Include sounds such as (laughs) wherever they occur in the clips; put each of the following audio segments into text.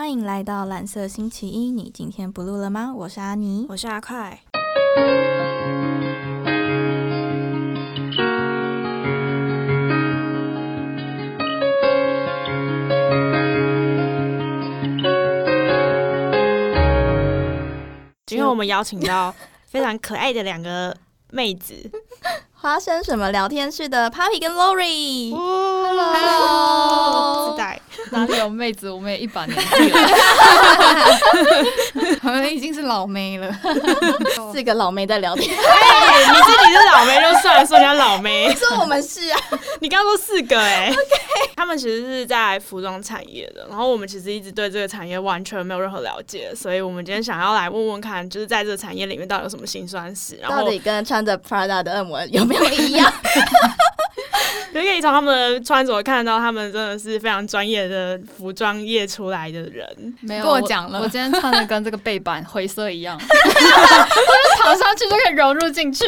欢迎来到蓝色星期一，你今天不录了吗？我是阿妮，我是阿快。今天我们邀请到非常可爱的两个妹子，(laughs) 花生什么聊天室的 Papi 跟 Lori。Hello，自带 (laughs) 哪里有妹子？我们也一把年纪了。(laughs) 我们已经是老妹了，(laughs) 四个老妹在聊天，哎，你自己是老妹就算了，说人家老妹，说我们是啊，你刚刚说四个哎，OK、他们其实是在服装产业的，然后我们其实一直对这个产业完全没有任何了解，所以我们今天想要来问问看，就是在这个产业里面到底有什么辛酸史，然后到底跟穿着 Prada 的恶魔有没有一样？就可以从他们的穿着看到他们真的是非常专业的服装业出来的人。没有我讲了我。我今天穿的跟这个背板灰色一样，我 (laughs) 就躺上去就可以融入进去。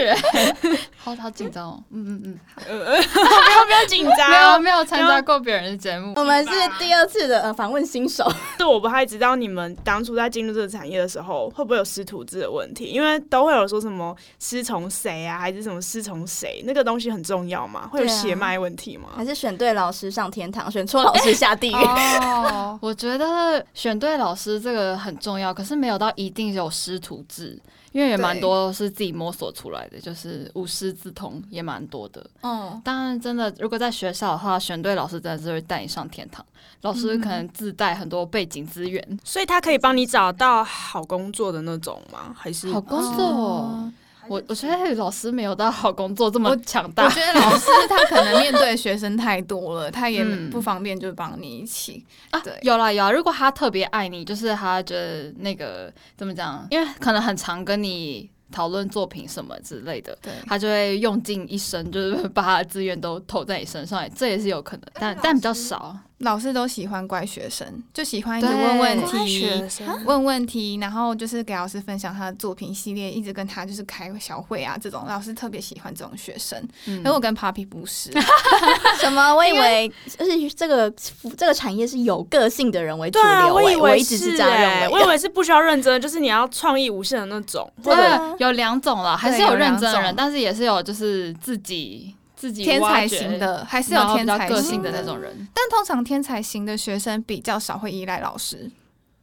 (laughs) 好好紧张哦。嗯嗯嗯，呃，(laughs) 不要不要紧没有，没有参加过别人的节目。我们是第二次的呃访问新手，是我不太知道你们当初在进入这个产业的时候，会不会有师徒制的问题？因为都会有说什么师从谁啊，还是什么师从谁，那个东西很重要嘛？会有对啊血脉问题吗？还是选对老师上天堂，选错老师下地狱？哦，(laughs) 我觉得选对老师这个很重要，可是没有到一定有师徒制，因为也蛮多是自己摸索出来的，就是无师自通也蛮多的。嗯，当然，真的，如果在学校的话，选对老师真的是会带你上天堂。老师可能自带很多背景资源，所以他可以帮你找到好工作的那种吗？还是好工作哦。我我觉得老师没有到好工作这么强大我大。觉得老师 (laughs) 他可能面对学生太多了，他也嗯不方便就帮你一起。啊对，有啦有啦，如果他特别爱你，就是他觉得那个怎么讲？因为可能很常跟你讨论作品什么之类的，对，他就会用尽一生，就是把他的资源都投在你身上，这也是有可能，但但比较少。老师都喜欢乖学生，就喜欢一直对问问题。问问题，然后就是给老师分享他的作品系列，一直跟他就是开小会啊，这种老师特别喜欢这种学生。嗯而我跟 Papi 不是，(laughs) 什么？我以为就是这个这个产业是有个性的人为主流、欸，我我以为是是这样认欸为的。我以为是不需要认真的，就是你要创意无限的那种，或者对啊有两种了，还是有有认真的人，但是也是有就是自己自己天才型的还是有天才个性型的那种人。但通常天才型的学生比较少会依赖老师。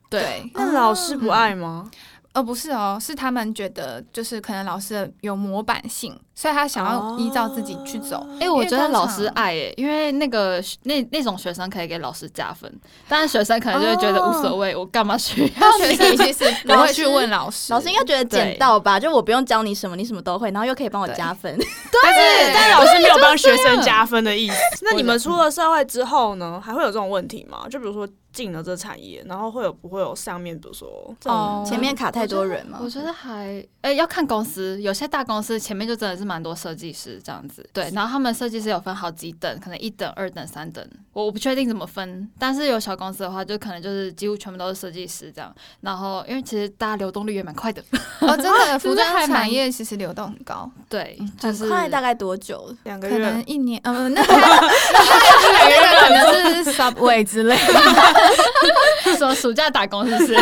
对，那老师不爱吗？呃，不是哦，是他们觉得就是可能老师有模板性，所以他想要依照自己去走。哎、我觉得老师爱诶、因为那个那那种学生可以给老师加分，但是学生可能就会觉得无所谓，我干嘛需要但学 (laughs) 生你？其实 (laughs) 不会去问老师，老师应该觉得捡到吧，就我不用教你什么，你什么都会，然后又可以帮我加分。(laughs) 但是但是老师没有帮学生加分的意思。那你们出了社会之后呢，还会有这种问题吗？就比如说进了这产业，然后会有不会有上面比如说哦。前面卡太多人嘛我，觉得还诶、要看公司，有些大公司前面就真的是蛮多设计师这样子，对，然后他们设计师有分好几等，可能一等、二等、三等，我我不确定怎么分，但是有小公司的话，就可能就是几乎全部都是设计师这样，然后因为其实大家流动率也蛮快的，哦，真的，(laughs) 服装产业其实流动很高，对，就是很快，大概多久？两个可能，一年，呃，那 (laughs) 那个 (laughs) 可能是 Subway 之类的。(laughs) 说暑假打工是不是？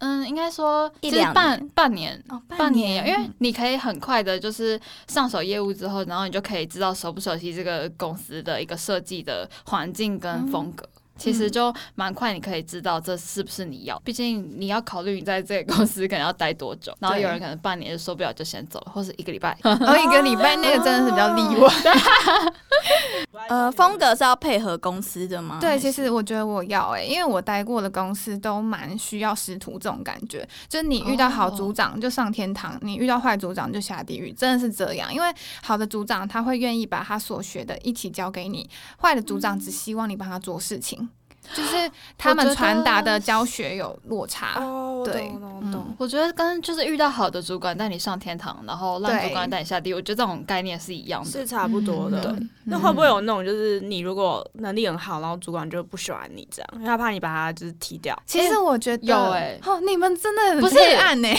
嗯，应该说一两半年半年。哦，半年，因为你可以很快的，就是上手业务之后，然后你就可以知道熟不熟悉这个公司的一个设计的环境跟风格。其实就蛮快，你可以知道这是不是你要。毕竟你要考虑你在这个公司可能要待多久，然后有人可能半年就受不了就先走了，或是一个礼拜。然后一个礼拜那个真的是比较 (laughs) 例外。(laughs) 呃，风格是要配合公司的吗？对，其实我觉得我要哎、因为我待过的公司都蛮需要师徒这种感觉，就是你遇到好组长就上天堂，你遇到坏组长就下地狱，真的是这样。因为好的组长他会愿意把他所学的一起教给你，坏的组长只希望你帮他做事情，就是他们传达的教学有落差。哦，对懂，我懂，我懂。我觉得跟就是遇到好的主管带你上天堂，然后烂主管带你下地狱，我觉得这种概念是一样的是。差不多的。对那会不会有那种，就是你如果能力很好，然后主管就不喜欢你这样，因为他怕你把他就是踢掉。其实我觉得有哎哦，你们真的很不是黑暗欸呢 (laughs) (laughs)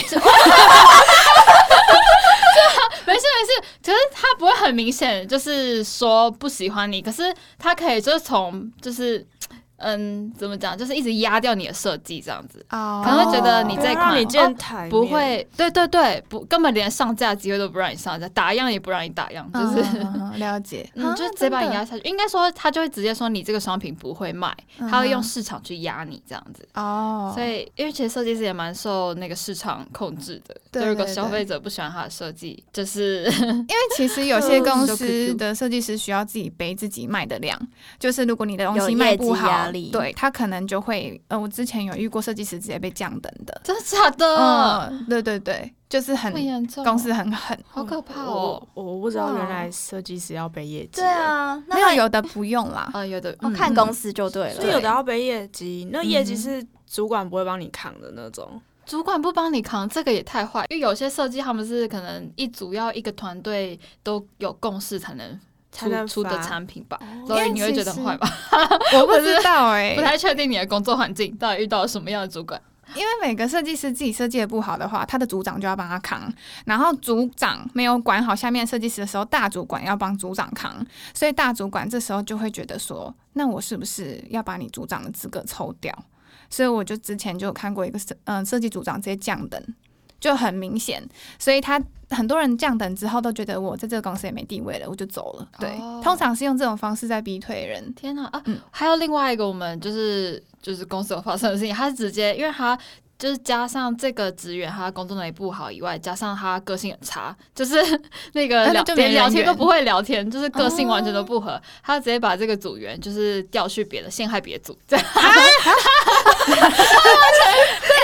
没事没事，可是他不会很明显，就是说不喜欢你，可是他可以就是从就是嗯，怎么讲，就是一直压掉你的设计这样子。哦可能会觉得你这一款不会，对对对，不根本连上架机会都不让你上架，打样也不让你打样，就是。了解，(laughs) 嗯，啊就直接把你压下去。应该说，他就会直接说你这个商品不会卖，他会用嗯市场去压你这样子。哦，所以，因为其实设计师也蛮受那个市场控制的。对就如果消费者不喜欢他的设计，就是因为其实 (laughs) 有些公司的设计师需要自己背自己卖的量，就是如果你的东西卖不好压力，对他可能就会，呃，我之前有遇过设计师直接被降等的，真的假的？嗯，对对对，就是很很严重，公司很狠，好可怕哦我。我不知道原来设计师要背业绩，对，啊，那没有有的不用啦，啊，有的看公司就对了。所以有的要背业绩，那业绩嗯是主管不会帮你扛的那种。主管不帮你扛，这个也太坏。因为有些设计他们是可能一组要一个团队都有共识才能出出的产品吧，哦。所以你会觉得很坏吧？(laughs) 我不知道哎、(laughs) 不太确定你的工作环境到底遇到了什么样的主管。因为每个设计师自己设计的不好的话，他的组长就要帮他扛，然后组长没有管好下面设计师的时候，大主管要帮组长扛，所以大主管这时候就会觉得说，那我是不是要把你组长的资格抽掉？所以我就之前就有看过一个设嗯设计组长直接降等，就很明显，所以他很多人降等之后都觉得我在这个公司也没地位了，我就走了。对，哦通常是用这种方式在逼退人。天哪啊！嗯还有另外一个，我们就是就是公司有发生的事情，他是直接，因为他就是加上这个职员他工作能力不好以外，加上他个性很差，就是 (laughs) 那个连聊天都不会聊天，就是个性完全都不合，他直接把这个组员就是调去别的陷害别组，这样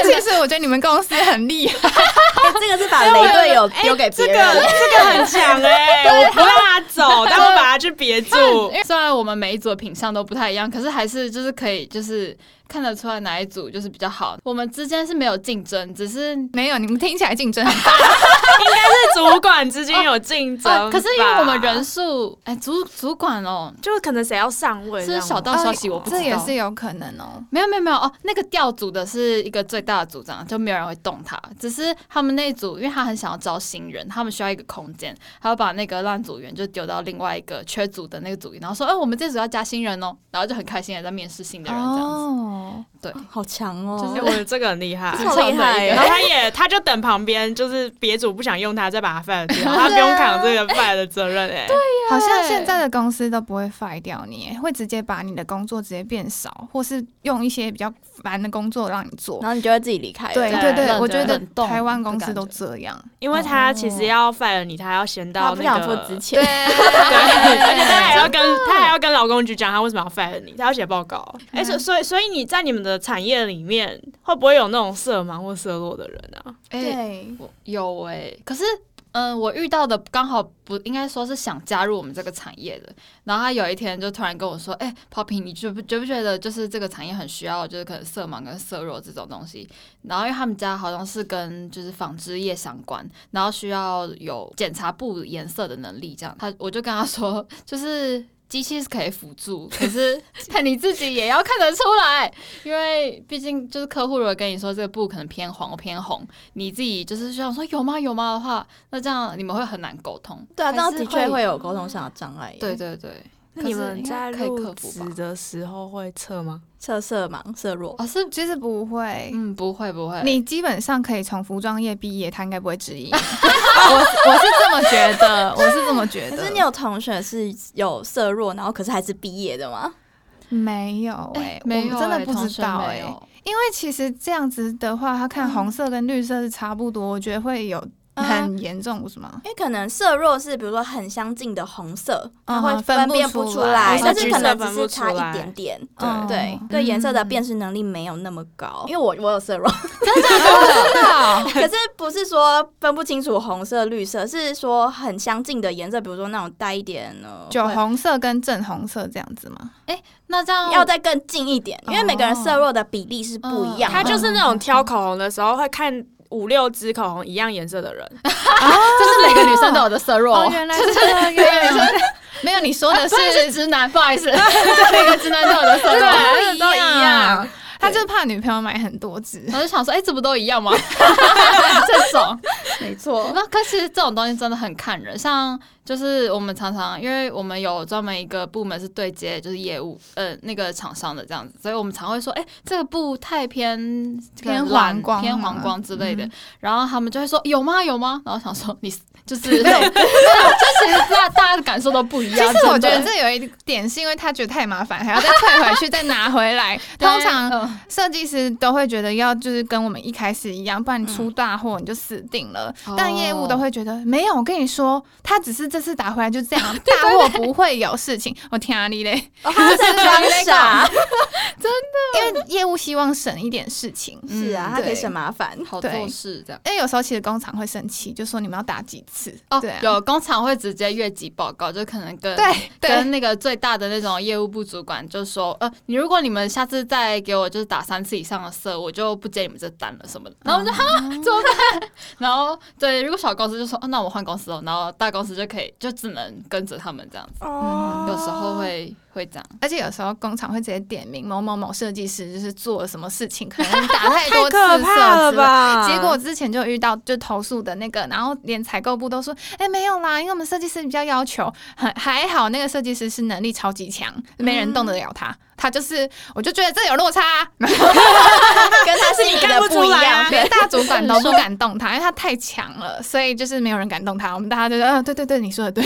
其实我觉得你们公司很厉害，哎 (laughs) 这个是把雷队友丢给别这个人，这个很强哎、(laughs) 我不让他走，但我把他去别住 (laughs) 虽然我们每一组的品相都不太一样，可是还是就是可以就是看得出来哪一组就是比较好。我们之间是没有竞争，只是没有你们听起来竞争很大。(laughs) 应该是主管之间有竞争、啊，可是因为我们人数，哎、主主管哦，就可能谁要上位，是小道消息，我不知道。这也是有可能哦。没有没有没有哦，那个调组的是一个最大的组长，就没有人会动他。只是他们那一组，因为他很想要招新人，他们需要一个空间，他要把那个烂组员就丢到另外一个缺组的那个组里，然后说，哎、我们这组要加新人哦，然后就很开心的在面试新的人这样子。哦，对，好强哦！就是、我觉得这个很厉害。超厉害然后！他也，他就等旁边，就是别组不想用他，再把他 fire 掉，(laughs) 他不用扛这个 fire 的责任、哎，对，好像现在的公司都不会 fire 掉你，会直接把你的工作直接变少，或是用一些比较烦的工作让你做然。后你就会自己离开了。对对对我觉得台湾公司都觉这样。因为他其实要 fire 你，他要先到那他不想个，付之前，对，而且他还要跟他还要跟劳工局讲他为什么要 fire 你，他要写报告。哎、所所以所以你在你们的产业里面，会不会有那种色盲或色弱的人啊？哎、对，有哎、可是。嗯，我遇到的刚好不应该说是想加入我们这个产业的，然后他有一天就突然跟我说：“哎、p o p p y 你觉不觉不觉得就是这个产业很需要，就是可能色盲跟色弱这种东西？然后因为他们家好像是跟就是纺织业相关，然后需要有检查布颜色的能力，这样他我就跟他说，就是机器是可以辅助，可是看你自己也要看得出来，因为毕竟就是客户如果跟你说这个布可能偏黄或偏红，你自己就是想说有吗有吗的话，那这样你们会很难沟通。对啊，这样的确会有沟通上的障碍。对，对对，那你们在入职的时候会测吗？测色盲、色弱。哦是其实不会，嗯不会不会，你基本上可以从服装业毕业，他应该不会质疑。(laughs) 我我是这么觉得，我是这么觉 (laughs) 得。可是你有同学是有色弱，然后可是还是毕业的吗？没有哎、哎没有我真的不知道哎、因为其实这样子的话，他看红色跟绿色是差不多，我觉得会有嗯很严重，不是吗？因为可能色弱是比如说很相近的红色，它嗯会分辨不出来但是可能只是差一点点。嗯对嗯对，颜色的辨识能力没有那么高，因为我我有色弱，(laughs) 真的哦 (laughs) 可是不是说分不清楚红色、绿色，是说很相近的颜色，比如说那种带一点呢酒红色跟正红色这样子吗？那这样要再更近一点，因为每个人哦色弱的比例是不一样的。他就是那种挑口红的时候会看五六支口红一样颜色的人，(laughs) 就是每个女生都有的色弱哦，，(laughs) 原来是这样。没有，你说的是 (laughs) 直男，不好意思，每个直男都有的色弱。都一样。他就是怕女朋友买很多只。我就想说，哎、这不都一样吗？(laughs) 这种，没错，那可是这种东西真的很看人，像就是我们常常，因为我们有专门一个部门是对接就是业务呃那个厂商的这样子，所以我们常会说，哎、这个布太偏偏蓝黄光偏黄光之类的，嗯然后他们就会说有吗有吗？然后想说你就是 (laughs) 对，(laughs) 就其实大大家的感受都不一其样。实我觉得这有一点是因为他觉得太麻烦，还要再退回去再拿回来。(laughs) 通常嗯设计师都会觉得要就是跟我们一开始一样，不然你出大货你就死定了。哦但业务都会觉得没有，我跟你说，他只是这次打回来就这样，大货不会有事情。我天啊，你嘞，哦他是装傻，因为业务希望省一点事情。是啊，嗯他可以省麻烦。好做事这样。因为有时候其实工厂会生气，就说你们要打几次。哦对啊，有工厂会直接越级报告，就可能跟对对跟那个最大的那种业务部主管就说，呃，你如果你们下次再给我就是打三次以上的色，我就不接你们这单了什么的。然后我就哈 (laughs) 怎么办？然后对，如果小公司就说，哦，那我换公司哦，然后大公司就可以就只能跟着他们这样子。哦有时候会会这样，而且有时候工厂会直接点名某某某设计师，就是做了什么事情，可能打太多次 (laughs) 可怕了色吧？结果之前就遇到就投诉的那个，然后连采购部都说，哎、没有啦，因为我们设计师比较要求，还还好那个设计师是能力超级强，没人动得了他。他就是，我就觉得这有落差，(laughs) 跟他是你的不不一样 (laughs) 出来啊。连大主管都不敢动他，因为他太强了，所以就是没有人敢动他。我们大家就说，嗯、对对对，你说的对，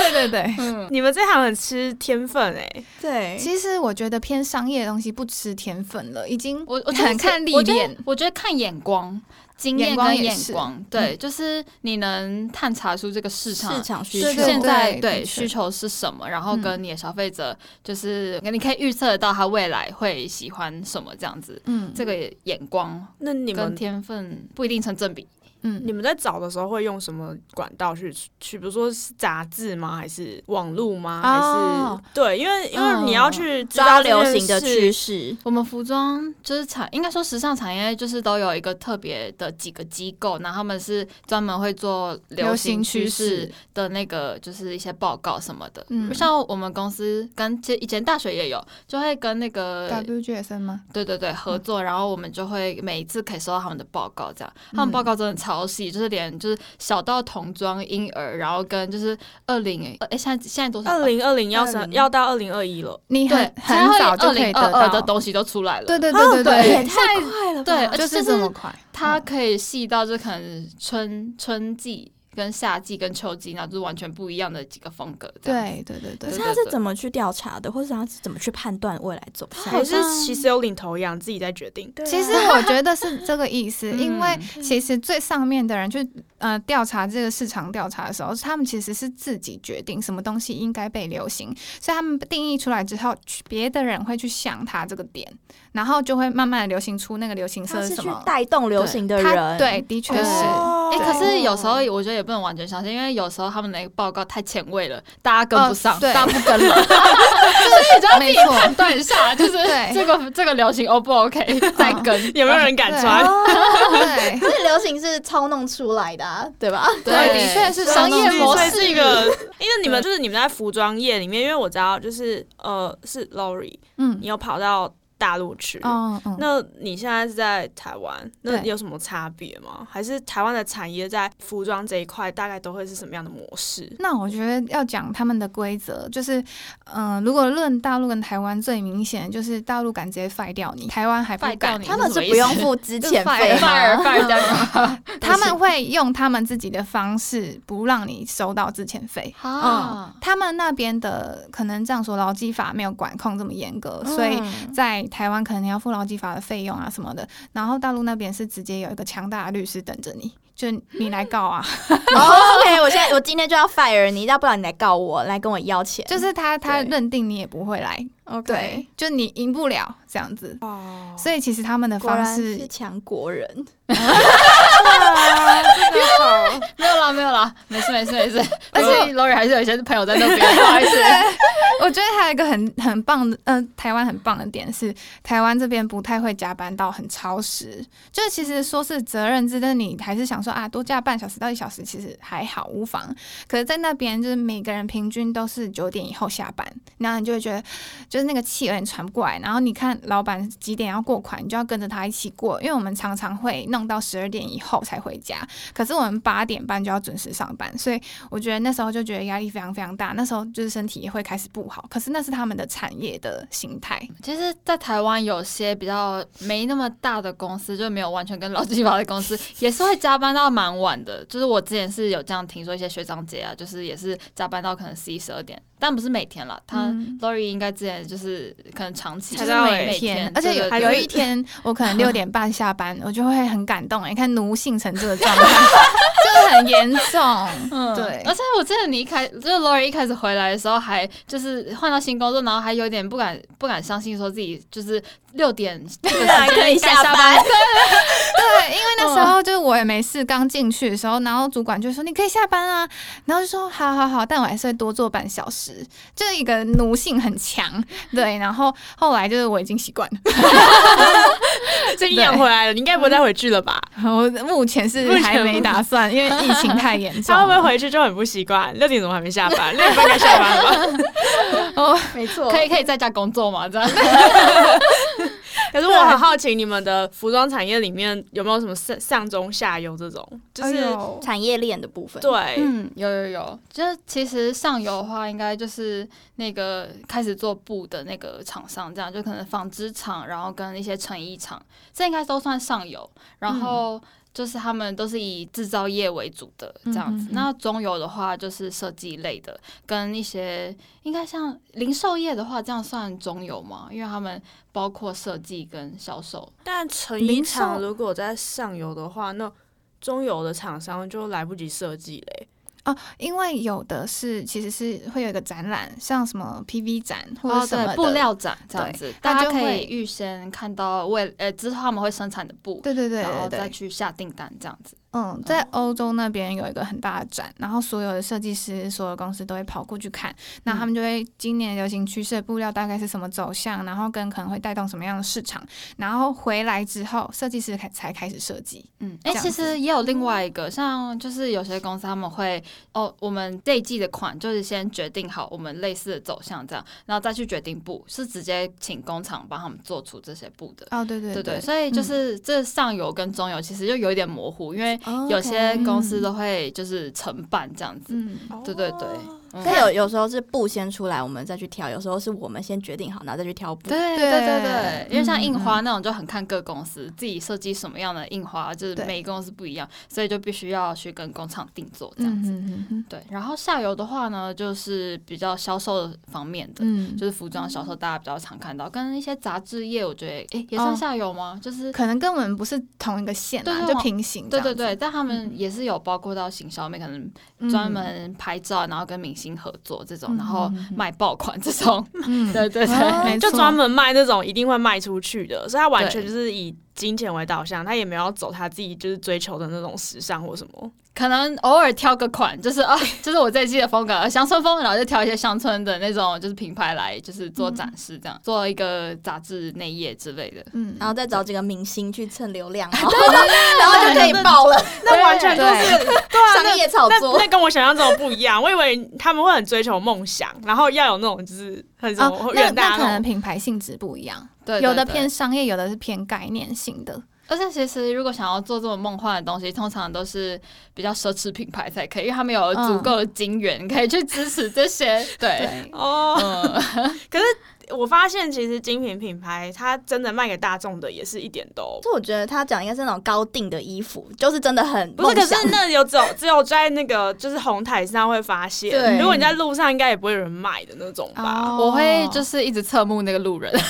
对对对。嗯，你们这行很吃天分哎、对，其实我觉得偏商业的东西不吃天分了，已经我我觉得是很看历我觉得练。我觉得看眼光。经验跟眼光，对，就是你能探查出这个市场市场需求对对现在对需求是什么，然后嗯跟你的消费者就是你可以预测得到他未来会喜欢什么这样子，嗯，这个眼光跟那你们天分不一定成正比。嗯你们在找的时候会用什么管道去去？比如说是杂志吗？还是网络吗？哦还是对？因为因为你要去知抓流行的趋势，我们服装就是产，应该说时尚产业就是都有一个特别的几个机构，然后他们是专门会做流流行行趋趋势势的那个，就是一些报告什么的。嗯像我们公司跟其实以前大学也有，就会跟那个 WGSN 吗？对对对，合作，然后我们就会每一次可以收到他们的报告，这样，他们报告真的超细，就是连就是小到童装、婴儿，然后跟就是二零哎，现在现在多少？二零二零要20上要到二零二一了，你对很，很早就二零可以得到二二的东西都出来了。对对对对对也，太快了吧，对，就就是这么快。它可以细到就可能春春季跟夏季跟秋季，那就是完全不一样的几个风格。对对对对可是他是怎么去调查的，或者他是怎么去判断未来走向？还是其实有领头羊自己在决定？对啊其实 (laughs) 我觉得是这个意思，因为嗯其实最上面的人去呃调查这个市场调查的时候，他们其实是自己决定什么东西应该被流行，所以他们定义出来之后，别的人会去想他这个点，然后就会慢慢的流行出那个流行色是什么。带动流行的人，对，的确对是。哦哎、对可是有时候我觉得也不能完全相信，因为有时候他们那个报告太前卫了，大家跟不上，哦大家不跟了，(laughs) 所以你就要自己判断一下，就是这个这个流行 O 不 OK，(laughs) 再跟。有没有人敢穿？哦，对，所以流行是操弄出来的啊，对吧？对。的确是商业模式是一个，因为你们就是你们在服装业里面，因为我知道就是呃是 Lori，嗯。你，有跑到大陆去，嗯嗯，那你现在是在台湾，那对有什么差别吗？还是台湾的产业在服装这一块大概都会是什么样的模式？那我觉得要讲他们的规则，就是，嗯、如果论大陆跟台湾，最明显就是大陆敢直接废掉你，台湾还不敢。他们是不用付之前费就是 fire- 吗 fire fire 掉他们会用他们自己的方式，不让你收到之前费。啊，他们那边的可能这样说，劳基法没有管控这么严格，所以嗯在台湾可能你要付劳基法的费用啊什么的。然后大陆那边是直接有一个强大的律师等着你，就你来告啊，(laughs) 哦 OK，我现在我今天就要 fire 你，要不然你来告我，来跟我要钱。就是他他对认定你也不会来，OK，对，就你赢不了这样子。哦，所以其实他们的果然方式是强国人。没有啦，没有啦，没事没事没事。(laughs) 但是 Lori 还是有一些朋友在那边，不好意思。(laughs) 我觉得还有一个很很棒的，呃，台湾很棒的点是，台湾这边不太会加班到很超时。就其实说是责任制，但你还是想说啊，多加半小时到一小时，其实还好无妨。可是，在那边就是每个人平均都是九点以后下班，然后你就会觉得就是那个气有点喘不过来。然后你看老板几点要过款，你就要跟着他一起过，因为我们常常会弄到十二点以后才回家，可是我们八点半就要准时上班，所以我觉得那时候就觉得压力非常非常大。那时候就是身体也会开始不好，可是那是他们的产业的形态。(laughs) 其实，在台湾有些比较没那么大的公司，就没有完全跟劳基法的公司，(laughs) 也是会加班到蛮晚的。就是我之前是有这样听说，一些学长姐啊，就是也是加班到可能十一十二点，但不是每天了。他嗯。Lori 应该之前就是可能长期就是每天，而且有有一天我可能 (laughs) 六点半下班，我就会很感动哎、你看奴性成这个状态，(laughs) 就是很严重。嗯，对。而且我记得你一开，就是 Lori 一开始回来的时候，还就是换到新工作，然后还有点不敢不敢相信，说自己就是六点这个时间 (laughs) 可以下下班。对，因为那时候就是我也没事，刚进去的时候，然后主管就说你可以下班啊，然后就说好好好，但我还是会多做半小时，就是一个奴性很强。对，然后后来就是我已经习惯了，这阴阳回来了，你应该不会再回去了吧？(laughs) 我目前是还没打算，因为疫情太严重 (laughs) 他了。会不会回去就很不习惯？六点怎么还没下班？六点半该下班了吧？(laughs) 哦，没错，可以可以在家工作嘛？这样 (laughs) 可是我很好奇，你们的服装产业里面有没有什么上上中下游这种？就是、产业链的部分。对，嗯，有有有，就是其实上游的话，应该就是那个开始做布的那个厂商，这样就可能纺织厂，然后跟一些成衣厂，这应该都算上游。然后就是他们都是以制造业为主的这样子。嗯嗯嗯那中游的话，就是设计类的，跟一些应该像零售业的话，这样算中游吗？因为他们包括设计跟销售。但成衣厂如果在上游的话，那中游的厂商就来不及设计嘞。哦，因为有的是其实是会有一个展览，像什么 PV 展或者什么的布，料展这样子，大家可以预先看到为呃之后他们会生产的布，对对对然后再去下订单这样子。嗯，在欧洲那边有一个很大的展，然后所有的设计师、所有公司都会跑过去看，那他们就会今年流行趋势的布料大概是什么走向，然后跟可能会带动什么样的市场，然后回来之后，设计师开才开始设计。嗯，哎、其实也有另外一个，像就是有些公司他们会哦，我们这一季的款就是先决定好我们类似的走向这样，然后再去决定布，是直接请工厂帮他们做出这些布的。哦，对对对对，所以就是这上游跟中游其实就有一点模糊，因为哦有些公司都会就是承办这样子。嗯，对对对，嗯。但有有时候是布先出来，我们再去挑；有时候是我们先决定好，然后再去挑布。对对对对对，因为像印嗯花那种就很看各公司自己设计什么样的印花，就是对。每个公司不一样，所以就必须要去跟工厂定做这样子。对，然后下游的话呢，就是比较销售方面的，嗯，就是服装销售，大家比较常看到，跟一些杂志业，我觉得诶也算哦下游吗？就是可能跟我们不是同一个线啊，就对对我平行。对对对，但他们也是有包括到行销面，可能嗯。专门拍照，然后跟明星合作这种，嗯然后卖爆款这种。嗯，(laughs) 对对对，就专门卖那种一定会卖出去的，所以他完全就是以金钱为导向，他也没有走他自己就是追求的那种时尚或什么。可能偶尔挑个款，就是 (laughs) 啊，就是我这一季的风格，乡村风，然后就挑一些乡村的那种，就是品牌来，就是做展示，这样、做一个杂志内页之类的。嗯，然后再找几个明星去蹭流量，然后 (laughs) 然后就可以爆了，那完全就是商业炒作那。跟我想象中的不一样。我以为他们会很追求梦想，然后要有那种就是很什哦么，那那可远大那种。能品牌性质不一样，对，有的偏商业，有的是偏概念性的。而且其实如果想要做这种梦幻的东西，通常都是比较奢侈品牌才可以，因为他们有足够的金源、可以去支持这些。(laughs) 对，对，哦，嗯，(laughs) 我发现其实精品品牌它真的卖给大众的也是一点都就我觉得他讲应该是那种高定的衣服，就是真的很 (laughs) 不是，可是那有只有只有在那个就是红毯上会发现，对如果你在路上应该也不会有人买的那种吧？我会就是一直侧目那个路人。(laughs)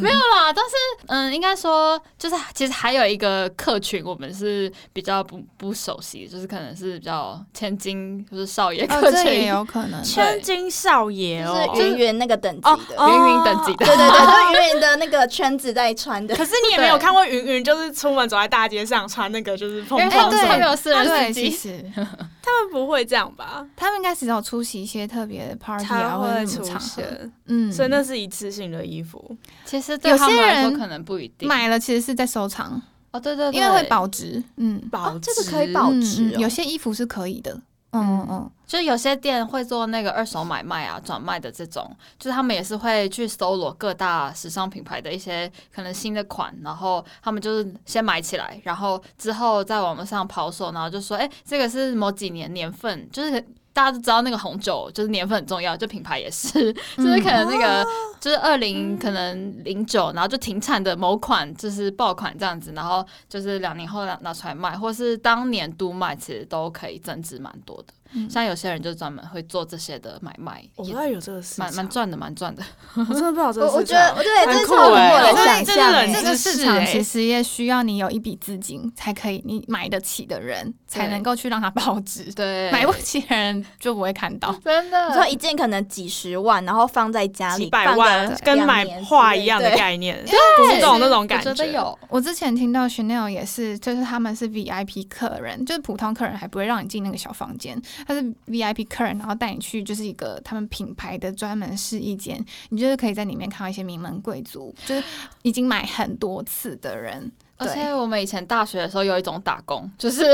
没有啦，但是嗯，应该说就是其实还有一个客群，我们是比较不不熟悉的，就是可能是比较千金就是少爷哦，客群，这也有可能。千金少爷哦，就是云云那个等级哦的。哦云云等级的。对对对，就是云云的那个圈子在穿的。可。是你也没有看过云云，就是出门走在大街上穿那个就是蓬因为蓬对他们没有私人对，司机，其实他们不会这样吧？他们应该只有出席一些特别的 party 才啊，或者会出是什么场合，现，嗯，所以那是一次性的衣服。其实对有他们些人来说可能不一定。买了其实是在收藏，哦，对对对，因为会保值，嗯，保这个值可以保嗯值哦。嗯有些衣服是可以的，嗯嗯嗯，就有些店会做那个二手买卖啊、转卖的这种，就是他们也是会去搜罗各大时尚品牌的一些可能新的款，然后他们就是先买起来，然后之后在网络上抛售，然后就说，哎、这个是某几年年份，就是。大家都知道那个红酒就是年份很重要，就品牌也是，(laughs) 就是可能那个就是二零可能零九，然后就停产的某款就是爆款这样子，然后就是两年后拿拿出来卖，或是当年度卖，其实都可以增值蛮多的。像有些人就专门会做这些的买卖，也我不知道有这个事蛮蛮，赚的，蛮赚的。我真的不知道 (laughs) 这个我。觉得我对，这是超乎我的欸。想象这个市场欸。其实也需要你有一笔资金才可以，你买得起的人才能够去让它保值，对，买不起的人就不会看到。(laughs) 真的。你说的。一件可能几十万，然后放在家里几百万跟买画一样的对。概念，古董那种感我觉得有，我之前听到 Chanel 也是，就是他们是 VIP 客人，就是普通客人还不会让你进那个小房间，他是 VIP 客人，然后带你去就是一个他们品牌的专门试衣间，你就是可以在里面看到一些名门贵族，就是已经买很多次的人。而且我们以前大学的时候有一种打工，(laughs) 就是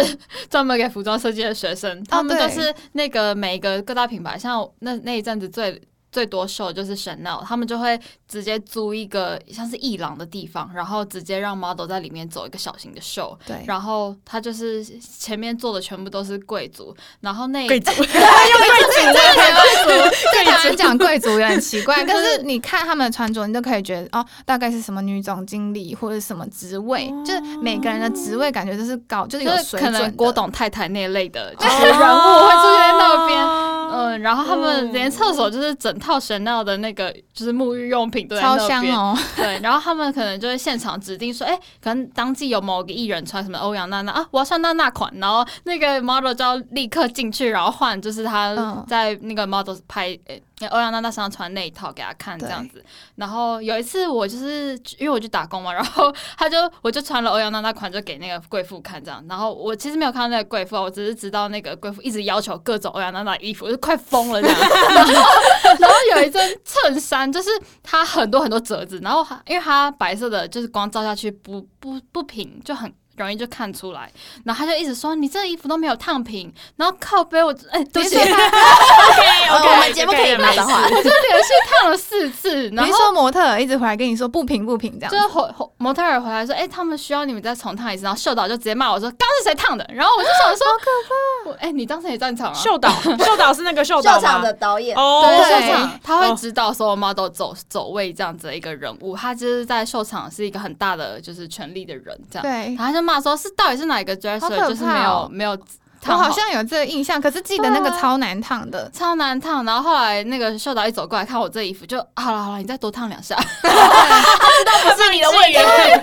专门给服装设计的学生，他们对就是那个每一个各大品牌，像那那一阵子最。最多秀就是 Chanel，他们就会直接租一个像是艺廊的地方，然后直接让 model 在里面走一个小型的秀，对，然后他就是前面坐的全部都是贵族，然后那贵族，在台湾讲贵族也很奇怪，(laughs) 可是你看他们的穿着，你就可以觉得哦，大概是什么女总经理或者什么职位，就是每个人的职位感觉都是高，就是有可水准的。能郭董太太那类的，就是人物会出现在那边。哦嗯，然后他们连厕所就是整套 Chanel 的那个就是沐浴用品都在超那边。香哦，对，然后他们可能就会现场指定说，哎、可能当季有某个艺人穿什么欧阳娜娜啊，我要穿娜娜款，然后那个 model 就要立刻进去，然后换就是他嗯在那个 model 拍，呃、欧阳娜娜身上穿那一套给他看这样子。然后有一次我就是因为我去打工嘛，然后他就我就穿了欧阳娜娜款，就给那个贵妇看这样。然后我其实没有看到那个贵妇，我只是知道那个贵妇一直要求各种欧阳娜娜衣服，我就快疯了这样。(laughs) 然后然后有一件衬衫，就是它很多很多褶子，然后因为它白色的，就是光照下去不不不平，就很。容易就看出来，然后他就一直说你这衣服都没有烫平，然后靠背我哎，对不起，哦 OK，(laughs) 我们节目可以骂脏话。我就连续烫了四次，然后你说模特一直回来跟你说不平不平这样，就是模特儿回来说，哎、他们需要你们再重烫一次，然后秀导就直接骂我说，刚是谁烫的？然后我就想说，好可怕！我哎、你当时也在场啊？秀导，秀导是那个秀导秀场？的导演，哦，对，对秀场他会哦指导。所有 model 走走位这样子的一个人物，他就是在秀场是一个很大的就是权力的人，这样。对。然，后他就骂说，是到底是哪一个 dresser 可就是没有没有我好像有这个印象，可是记得那个超难烫的，超难烫。然后后来那个秀导一走过来看我这衣服，就好了好了，你再多烫两下。(laughs) 他知道不是你的会员，因为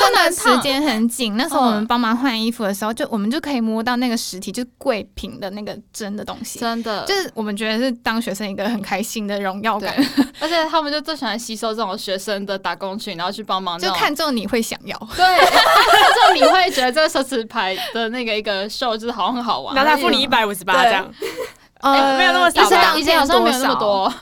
真的时间很紧，那时候我们嗯帮忙换衣服的时候，就我们就可以摸到那个实体，就是贵品的那个真的东西，真的，就是我们觉得是当学生一个很开心的荣耀感，而且他们就最喜欢吸收这种学生的打工群，然后去帮忙 (laughs) 就看中你会想要。对，(laughs) 就你会觉得这个奢侈牌的那个一个秀就是好像很好玩，然后他付你一百五十八这样，呃没有那么少吧？以前当以前好像没有那么多。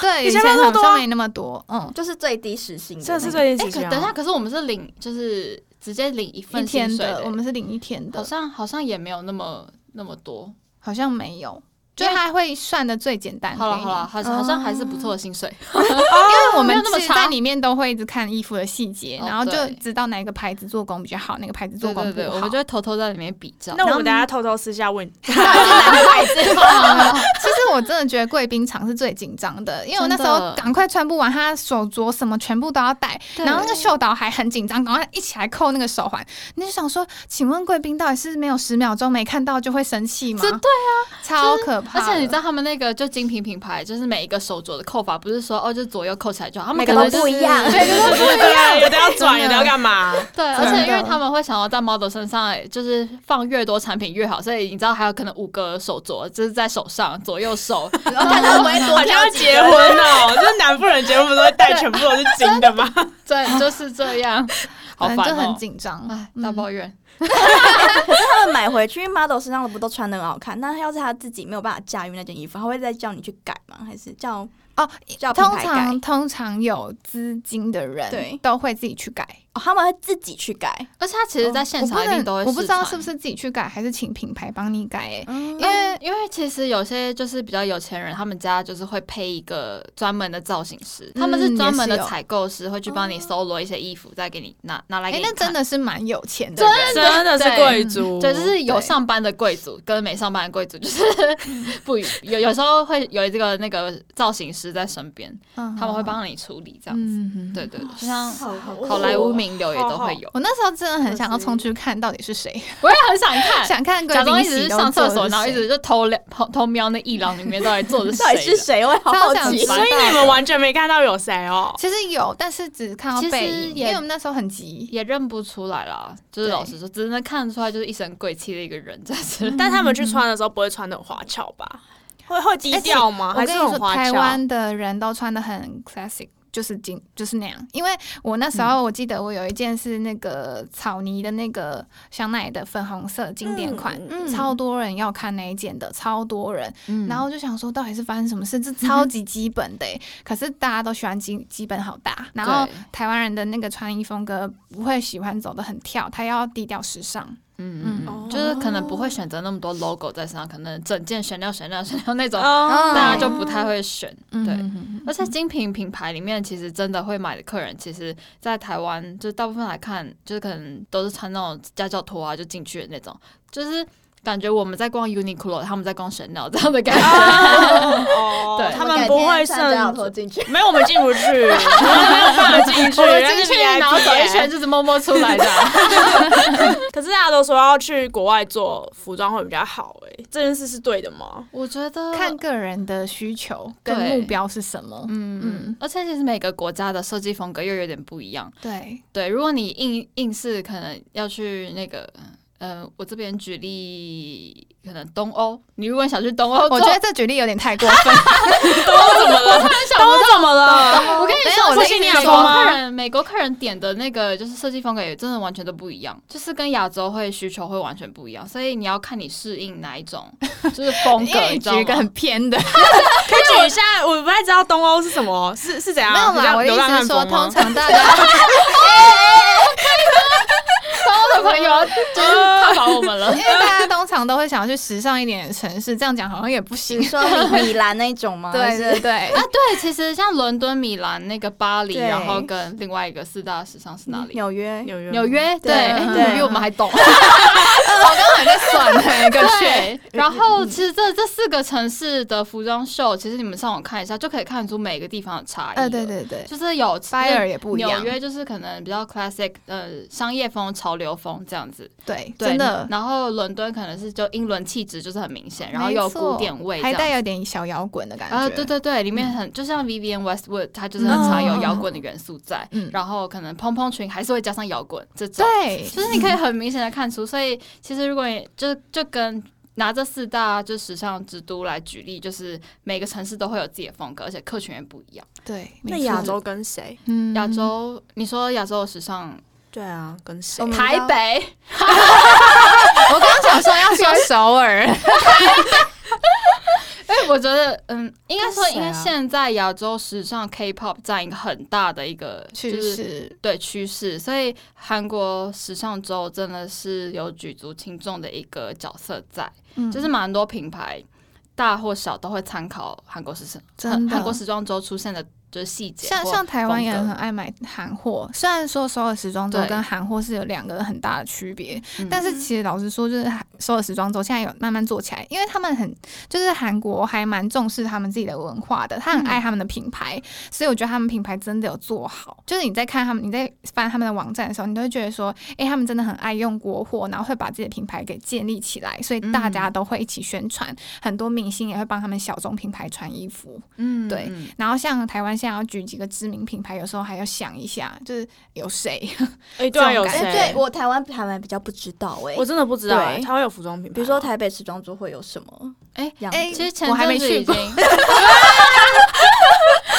对，以以前前没有那么多好像没那么多，嗯，就是最低时薪的那个，这是最近哎，时薪可等一下，可是我们是领就是直接领一一份天的，我们是领一天的。好，像好像也没有那么那么多。好像没有，就他会算的最简单。好了好了，好像好像还是不错的薪水。(laughs) 因为我们没有那么差其实在里面都会一直看衣服的细节，哦然后就知道哪个牌子做工比较好，哪个牌子做对对对，工不好。我们就会偷偷在里面比较。那我们等一下偷偷私下问，(laughs) 到底是哪个牌子？(laughs) 其实我真的觉得贵宾场是最紧张的，因为我那时候赶快穿不完，他手镯什么全部都要戴，然后那个秀导还很紧张，赶快一起来扣那个手环。你就想说，请问贵宾到底是没有十秒钟没看到就会生气吗？这对啊，超可怕。而且你知道他们那个就精品品牌，就是每一个手镯的扣法，不是说哦，就左右扣起来就好，他们可能就是 (laughs) 不一样对对对对对对，有的要转，有的要干嘛？对，真而且因为的他们会想要在 model 身上，就是放越多产品越好，所以你知道还有可能五个手镯，就是在手上左右手，(laughs) 然后看他不会多好像要结婚哦，就是男富人结婚不是会戴全部都是金的吗？对，就是这样，好烦反正就很哦。紧张。哎，嗯大抱怨，(laughs) 他们买回去，因为 model 身上的不都穿的很好看，那要是他自己没有办法驾驭那件衣服，他会再叫你去改吗？还是叫哦，叫通常？通常有资金的人对都会自己去改。哦，他们会自己去改，而且他其实在现场一定都会我不能我不知道是不是自己去改，还是请品牌帮你改、欸。因因为因为其实有些就是比较有钱人，他们家就是会配一个专门的造型师，他们是嗯专门的采购师，会去帮你搜罗一些衣服，再给你拿拿来哎、给你看。那真的是蛮有钱的。真的是贵族，对，就是有上班的贵族跟没上班的贵族，就是 (laughs) 不一有有时候会有这个那个造型师在身边，嗯。他们会。帮你处理这样子。对对，对。就像好莱坞名流也都会有。我那时候真的很想要冲去看到底是谁，(laughs) 我也很想看，想看贵假装一直是上厕所，然后一直就偷瞄偷偷瞄那一廊里面到底坐的 (laughs) 到底是谁。谁？我也好好奇。超想知道所以你们完全没看到有谁哦。其实有，但是只看到其实背影，因为我们那时候很急。也认不出来了，就是老实说，只能看得出来就是一身贵气的一个人在这。但他们去穿的时候不会穿的很花俏吧？会会低调吗？还我跟你说，是很花俏？台湾的人都穿的很 classic。就是金就是那样，因为我那时嗯候我记得我有一件是那个草泥的那个香奈的粉红色经典款，超多人要看那一件的，超多人。嗯然后就想说，到底是发生什么事？这超级基本的、欸，可是大家都喜欢基基本好大。然后台湾人的那个穿衣风格不会喜欢走的很跳，他要低调时尚。嗯嗯哦嗯，就是可能不会选择那么多 logo 在身上，可能整件选料选料选料那种，哦。大家就不太会选。对，嗯而且精品品牌里面，其实真的会买的客人，其实，在台湾就大部分来看，就是可能都是穿那种家教拖啊就进去的那种，就是感觉我们在逛 Uniqlo，他们在逛 Chanel 这样的感觉。哦。(laughs) 对。他们不会上剩拖进去。没有，我们进不去，我 (laughs) 们没有办法进去，进去，然后走一圈就是摸摸出来的。(laughs) 可是大家都说要去国外做服装会比较好，哎，这件事是对的吗？我觉得看个人的需求跟目标是什么。嗯嗯，而且其实每个国家的设计风格又有点不一样。对，对，如果你硬硬是可能要去那个，呃，我这边举例，可能东欧，你如果想去东欧，我觉得这举例有点太过分。(laughs) 都怎么了？都怎么了？我跟你说，我的是意思是美国说客人，美国客人点的那个就是设计风格也真的完全都不一样，就是跟亚洲会需求会完全不一样，所以你要看你适应哪一种 (laughs) 就是风格，举一个很？偏的，可以举一下，我不太知道东欧是什么，是是怎样？没有啦。我的意思是说，通常大家 (laughs) 东欧的朋友 (laughs) 就是踏伐我们了 (laughs) 因。为大家通常都会想要去时尚一点的城市，这样讲好像也不行你。说米米兰那种吗？(laughs) 对对对啊，，对，其实像伦敦、米兰、那个巴黎，然后跟另外一个四大时尚是哪里？纽约。纽约纽约，对，对哎你比我们还懂。我刚刚还在算那个确。对，然后其实这这四个城市的服装秀，其实你们上网看一下，就可以看出每个地方的差异。呃，对，对对，就是有拜尔也不一样纽约就是可能比较 classic，呃，商业风、潮流风这样子。对，对真的。然后伦敦可能是就英伦气质就是很明显，然后没有古典味还，带有点小摇滚的感觉。啊，对对对，里面很、就像 Vivienne Westwood，它就是很常有摇滚的元素在，嗯然后可能蓬蓬裙还是会加上摇滚这种，对，就是你可以很明显的看出，所以其实如果你就就跟拿这四大就时尚之都来举例，就是每个城市都会有自己的风格，而且客群也不一样。对。那亚洲跟谁？嗯亚洲，你说亚洲的时尚，对啊，跟谁？台北，(laughs) 我刚刚想说要说首尔，(laughs) 因为我觉得，嗯，应该说，因为现在亚洲时尚 K-pop 占一个很大的一个趋就是势。对趋势，所以韩国时尚周真的是有举足轻重的一个角色在，嗯。就是蛮多品牌大或小都会参考韩国时尚，韩国时装周出现的就是细节像。像台湾也很爱买韩货，虽然说首尔时装周跟韩货是有两个很大的区别，嗯但是其实老实说，就是韩首尔时装周现在有慢慢做起来，因为他们很就是韩国还蛮重视他们自己的文化的，他很爱他们的品牌，所以我觉得他们品牌真的有做好。就是你在看他们，你在翻他们的网站的时候，你都会觉得说，诶，他们真的很爱用国货，然后会把自己的品牌给建立起来，所以大家都会一起宣传，很多明星也会帮他们小众品牌穿衣服。嗯对嗯然后像台湾现在要举几个知名品牌，有时候还要想一下，就是有谁？(laughs) 哎，对啊，有谁？对我台湾台湾比较不知道哎我，真的不知道哎，对台湾有服装品牌，比如说台北时装周会有什么哎？其实我还没去过已经，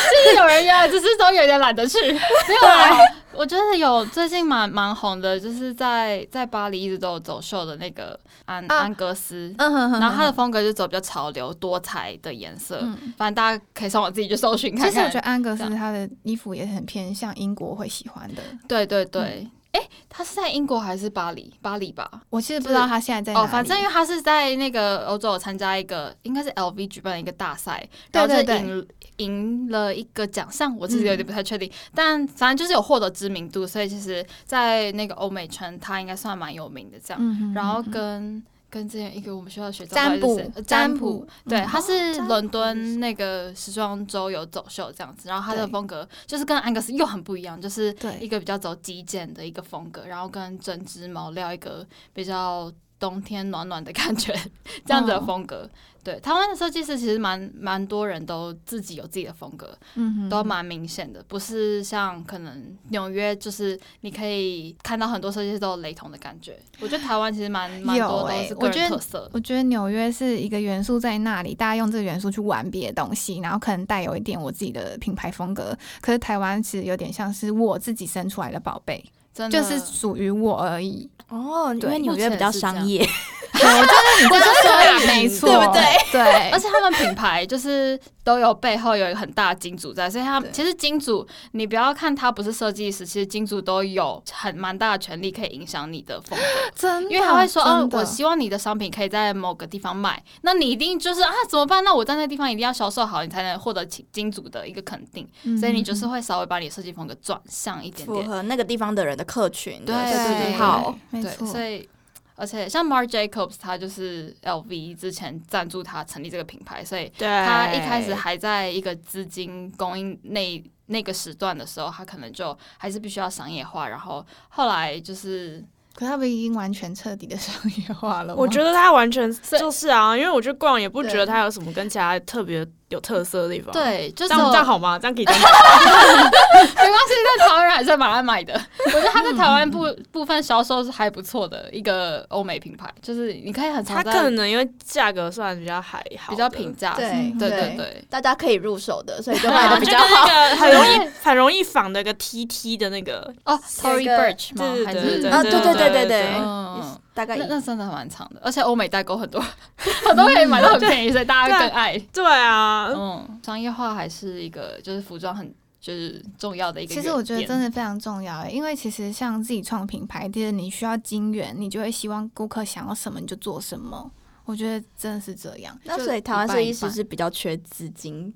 其实有人约，只是都有点懒得去。(laughs) 没有啦，我觉得有最近蛮蛮红的，就是在在巴黎一直都有走秀的那个安、啊安格斯。嗯哼哼然后他的风格就走比较潮流、多彩的颜色，嗯，反正大家可以上网自己去搜寻看看。其实我觉得安格斯他的衣服也很偏向英国会喜欢的。对对对，哎、他是在英国还是巴黎？巴黎吧。我其实不知道他现在在哪哦，反正因为他是在那个欧洲参加一个，应该是 LV 举办的一个大赛，然后就赢赢了一个奖项，我自己有点不太确定，但反正就是有获得知名度，所以其实，在那个欧美圈，他应该算蛮有名的这样。嗯哼，然后跟跟之前一个我们学校的学长占卜不知道是谁呃占占卜对，嗯。他是伦敦那个时装周有走秀这样子，然后他的风格就是跟安格斯又很不一样，就是一个比较走极简的一个风格，然后跟针织毛料一个比较冬天暖暖的感觉 (laughs) 这样子的哦风格。对，台湾的设计师其实蛮蛮多人都自己有自己的风格，嗯哼都蛮明显的，不是像可能纽约，就是你可以看到很多设计师都有雷同的感觉。我觉得台湾其实蛮蛮多都欸是个我觉得人特色。我觉得纽约是一个元素在那里，大家用这个元素去玩别的东西，然后可能带有一点我自己的品牌风格。可是台湾其实有点像是我自己生出来的宝贝，真的就是属于我而已。哦，因为纽约比较商业，(laughs) 对，我觉得你这样说也没错，对不对？对，而且他们品牌就是都有背后有一个很大的金主在，所以他其实金主你不要看他不是设计师，其实金主都有很蛮大的权利可以影响你的风格。(gasps) 真的，因为他会说，哦真，的我希望你的商品可以在某个地方卖，那你一定就是啊，怎么办？那我在那个地方一定要销售好，你才能获得金金主的一个肯定，嗯所以你就是会稍微把你的设计风格转向一点点。符合那个地方的人的客群的对设计对好。没错，所以而且像 Marc Jacobs，他就是 LV 之前赞助他成立这个品牌，所以对他一开始还在一个资金供应那那个时段的时候，他可能就还是必须要商业化，然后后来就是可他们已经完全彻底的商业化了。我觉得他完全就是啊，因为我去逛也不觉得对他有什么跟其他特别有特色的地方。，对，就是这样好吗？这样可以 (laughs) 这样吗没关系，在台湾人还是蛮爱买的。我觉得它在台湾部部分销售是还不错的一个欧美品牌，就是你可以很他常它可能因为价格算比较还好，比较平价，对对对对对。大家可以入手的，所以就卖的 (laughs) 比较好。很容易很容易仿的一个 T T 的那个，哦有，Tory Burch 吗？对对还是对对啊，对对对对对对，嗯大概那那真的蛮长的，而且欧美代购很多，(laughs) 很多可以买到很便宜，所以大家更爱。对啊，嗯，商业化还是一个就是服装很就是重要的一个。其实我觉得真的非常重要欸，因为其实像自己创品牌，第二你需要精元，你就会希望顾客想要什么你就做什么。我觉得真的是这样，那所以台湾设计师是比较缺资金，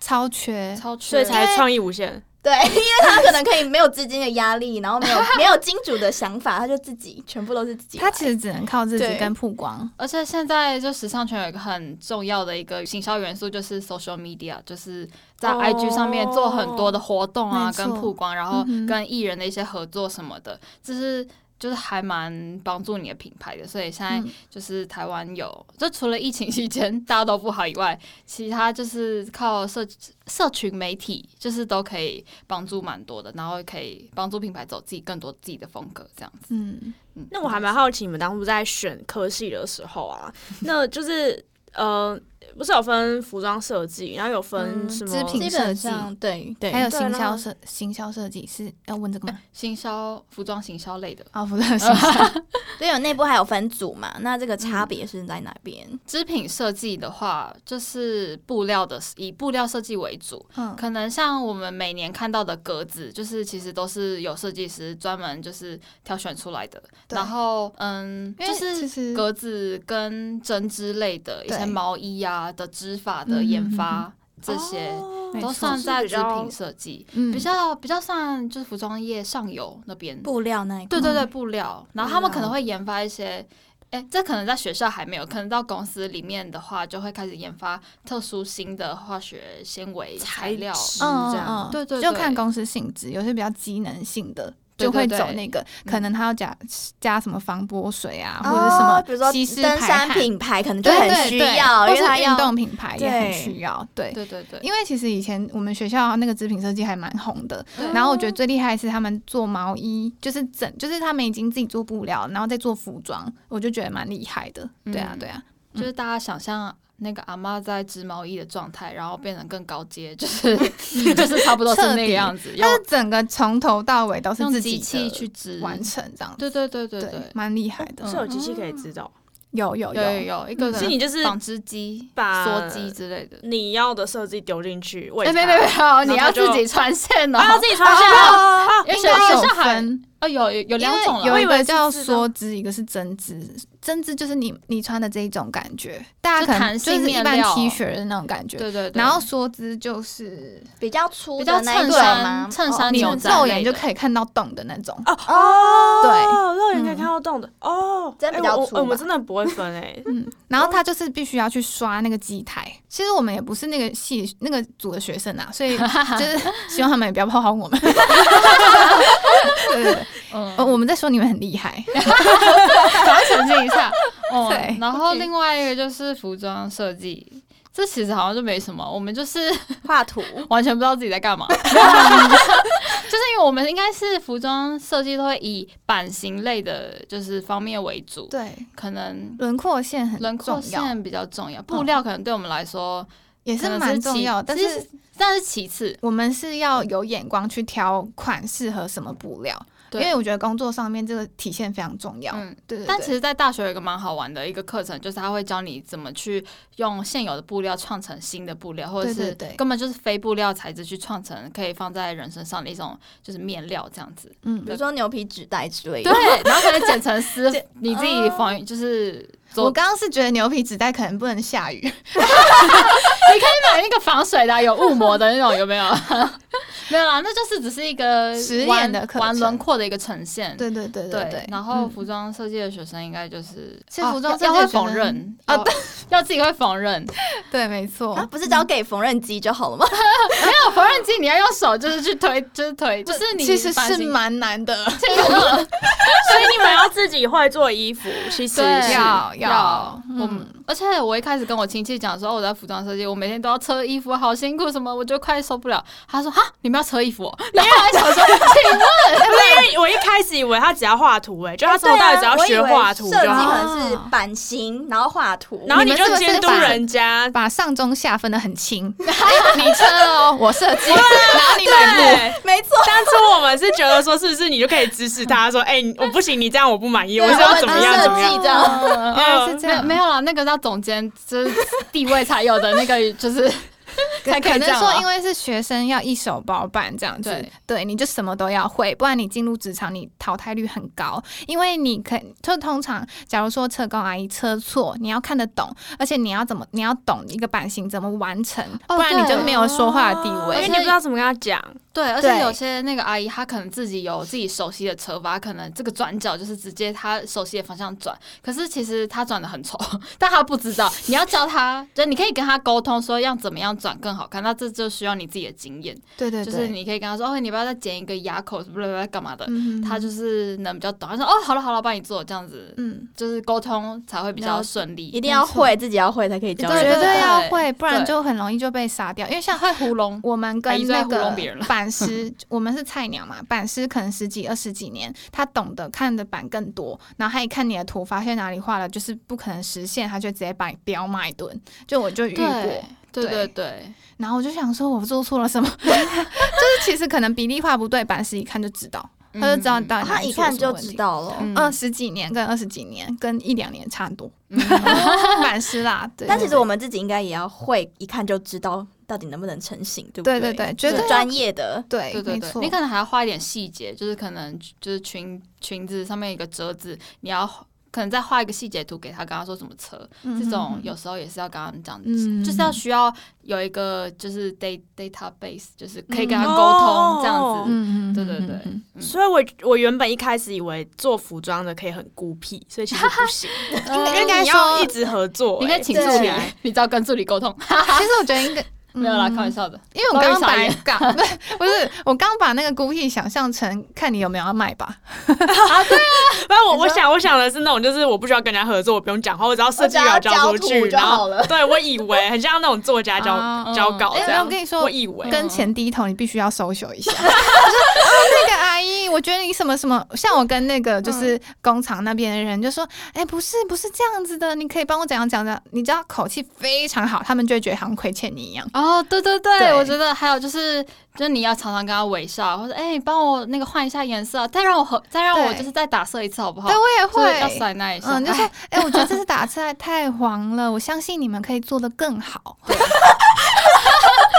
超缺，超缺，所以才创意无限。对，(laughs) 因为他可能可以没有资金的压力，然后没有 (laughs) 没有金主的想法，他就自己全部都是自己。他其实只能靠自己跟曝光。而且现在就时尚圈有一个很重要的一个行销元素，就是 social media，就是在哦 IG 上面做很多的活动啊，跟曝光，然后跟艺人的一些合作什么的，这是。就是还蛮帮助你的品牌的，所以现在嗯就是台湾有，就除了疫情期间大家都不好以外，其他就是靠社社群媒体，就是都可以帮助蛮多的，然后可以帮助品牌走自己更多自己的风格这样子。嗯，嗯，那我还蛮好奇，你们当初在选科系的时候啊，那就是呃，不是有分服装设计，然后有分嗯什么织品基本上对对，还有行销设行销设计是要问这个吗？行销、服装行销类的哦，服装行销，(laughs) 对，有内部还有分组嘛？那这个差别是在哪边？织品设计的话，就是布料的，以布料设计为主。嗯，可能像我们每年看到的格子，就是其实都是有设计师专门就是挑选出来的。然后，嗯，就是格子跟针织类的一些毛衣啊的织法的嗯研发。这些。哦都算在织是比较品设计，嗯比较比较算就是服装业上游那边。布料那一块对对对，布料，然后他们可能会研发一些，哎，这可能在学校还没有，可能到公司里面的话，就会开始研发特殊新的化学纤维材料。质嗯这样对对就看公司性质，有些比较机能性的。就会走那个，可能他要加加什么防波水啊，哦或者什么比如说登山品牌可能就很需要，因或是运为它要动品牌也很需要。对，对对对，因为其实以前我们学校那个织品设计还蛮红的，然后我觉得最厉害的是他们做毛衣，就是整，就是他们已经自己做布料，然后再做服装，我就觉得蛮厉害的。对啊，嗯对啊，就是大家想象那个阿妈在织毛衣的状态，然后变成更高阶，就是 (laughs) 就是差不多是那个样子，用它是整个从头到尾都是用自己机器去织。完成这样子。对对对对对对，蛮厉害的。是有机器可以知道。有有有有有一个所以你就是纺织机、把缩机之类的。你要的设计丢进去，喂哎，它没没没有，你要自己穿线哦。自己穿线哦啊，因为学校还分，哦有有有两种了，有一我以为是个叫梭织，一个是针织。针织就是你你穿的这一种感觉，大家可能就是一般 T 恤的那种感觉。对对对，然后梭织就是比较粗比较的那一衬衫？衬衫牛仔肉眼就可以看到洞的那种。哦哦，对肉眼可以嗯看到洞的哦，真的比较粗我我们真的不会分哎，(laughs) 嗯，然后他就是必须要去刷那个机台。其实我们也不是那个系那个组的学生啊，所以 (laughs) 就是希望他们也不要炮轰我们。(laughs) 对对对，嗯呃，我们在说你们很厉害。稍微澄清一下。哦 (laughs) 对，然后另外一个就是服装设计，这其实好像就没什么，我们就是画图，完全不知道自己在干嘛。就是因为我们应该是服装设计都会以版型类的，就是方面为主，对，可能轮廓线很轮廓线比较重要，布料可能对我们来说也是蛮重要，但是实但是其次，我们是要有眼光去挑款适合什么布料，因为我觉得工作上面这个体现非常重要。嗯。对对对，但其实，在大学有一个蛮好玩的一个课程，就是他会教你怎么去用现有的布料创成新的布料，或者是根本就是非布料材质去创成可以放在人身上的一种就是面料这样子。嗯比如说牛皮纸袋之类的。对，然后可能剪成丝，(laughs) 你自己缝就是做我刚刚是觉得牛皮纸袋可能不能下雨，(laughs) 你可以买那个防水的啊、有雾膜的那种，有没有？(laughs) 没有啦，那就是只是一个实验的玩轮廓的一个呈现。对对对对对。然后嗯服装设计的学生应该就是，其实服装设计的学生缝纫啊要 (laughs) 要自己会缝纫。对，没错啊，，不是交给缝纫机就好了吗？没有缝纫机，你要用手就是去推，就是推，就是你其实是蛮难的。所以你们要自己会做衣服，其实要要，嗯。我们而且我一开始跟我亲戚讲说，哦我在服装设计，我每天都要车衣服，好辛苦什么，我就快受不了。他说哈，你们要车衣服、哦，然后我还想说，请问因为我一开始以为他只要画图，哎，就他从头到尾只要学画图设计可能是版型，然后画图，然后你就监督把人家。把上中下分的很清，哎你车哦，我设计，(laughs) 然后你买布，对，没错。当初我们是觉得说，是不是你就可以指使他说，哎，你我不行，你这样我不满意，我对是要怎么样怎么样。设计这样，没有没有啦，那个叫总监，就是地位才有的那个，就是 (laughs) 才可以可能说，这样啊。因为是学生要一手包办这样子，对。对，你就什么都要会，不然你进入职场你淘汰率很高。因为你可就通常，假如说车工阿姨车错，你要看得懂，而且你要怎么你要懂一个版型怎么完成，哦不然你就没有说话的地因位。为你不知道怎么跟他讲，对，而且有些那个阿姨，她可能自己有自己熟悉的车法，可能这个转角就是直接她熟悉的方向转，可是其实她转的很丑，(laughs) 但她不知道。你要教她，就你可以跟她沟通说要怎么样转更好看，那这就需要你自己的经验，对对对，就是你可以跟他说，哦，你不要再剪一个牙口，不不不干嘛的。嗯她就是能比较懂，他说哦，好了好了，帮你做这样子，嗯，就是沟通才会比较顺利。一定要会，自己要会才可以教。绝对要会，不然就很容易就被杀掉。因为像会糊弄，我们跟那个弄别人了版师，(laughs) 我们是菜鸟嘛，板师可能十几二十几年，他懂得看的板更多，然后他一看你的图，发现哪里画了就是不可能实现，他就直接把你彪骂一顿。就我就遇过，对对对然后我就想说，我做错了什么？(laughs) 就是其实可能比例画不对，版师一看就知道，他就知道嗯到底他一看就知。道了。嗯二十几年跟二十几年跟一两年差很多，嗯版师啦，对。但其实我们自己应该也要会，一看就知道到底能不能成型，对不对对对对绝对是专业的。对对对对，你可能还要画一点细节，就是可能就是裙裙子上面一个折子，你要可能再画一个细节图给他，跟他说什么车，这种有时候也是要跟他们讲，嗯。就是要需要有一个就是 data database，就是可以跟他沟哦通这样子。嗯对对对。所以我我原本一开始以为做服装的可以很孤僻，所以其实不行，因 (laughs) 为应该你要说一直合作、你可以欸。请助理，你只要跟助理沟通。(laughs) 其实我觉得应该没有啦，嗯。开玩笑的。因为我刚刚把不好意思刚 (laughs) 不是不是我刚把那个孤僻想象成看你有没有要卖吧，不然我 (laughs) 我想我想的是那种，就是我不需要跟人家合作，我不用讲话，我只要设计稿交出去，(laughs) 然后好了对我以为很像那种作家交啊交稿。哎这样。我跟你说我以为。跟前低头，你必须要 social 一下。就是啊，那个阿姨，我觉得你什么什么，像我跟那个就是工厂那边的人就说，哎、不是不是这样子的，你可以帮我怎样讲讲，你知道口气非常好，他们就会觉得好像亏欠你一样。哦，对对对，对我觉得还有就是，就是你要常常跟他微笑，或者哎，你帮我那个换一下颜色，再让我和再让我就是再打色一次好不好？对，我也会要会。塞那一下，嗯，就说哎，哎、我觉得这次打出来太黄了，我相信你们可以做的更好。(laughs)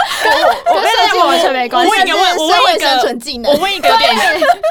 (laughs) 我跟设计完全没关系我问一个问，我问一个，存技能我。问一个有点，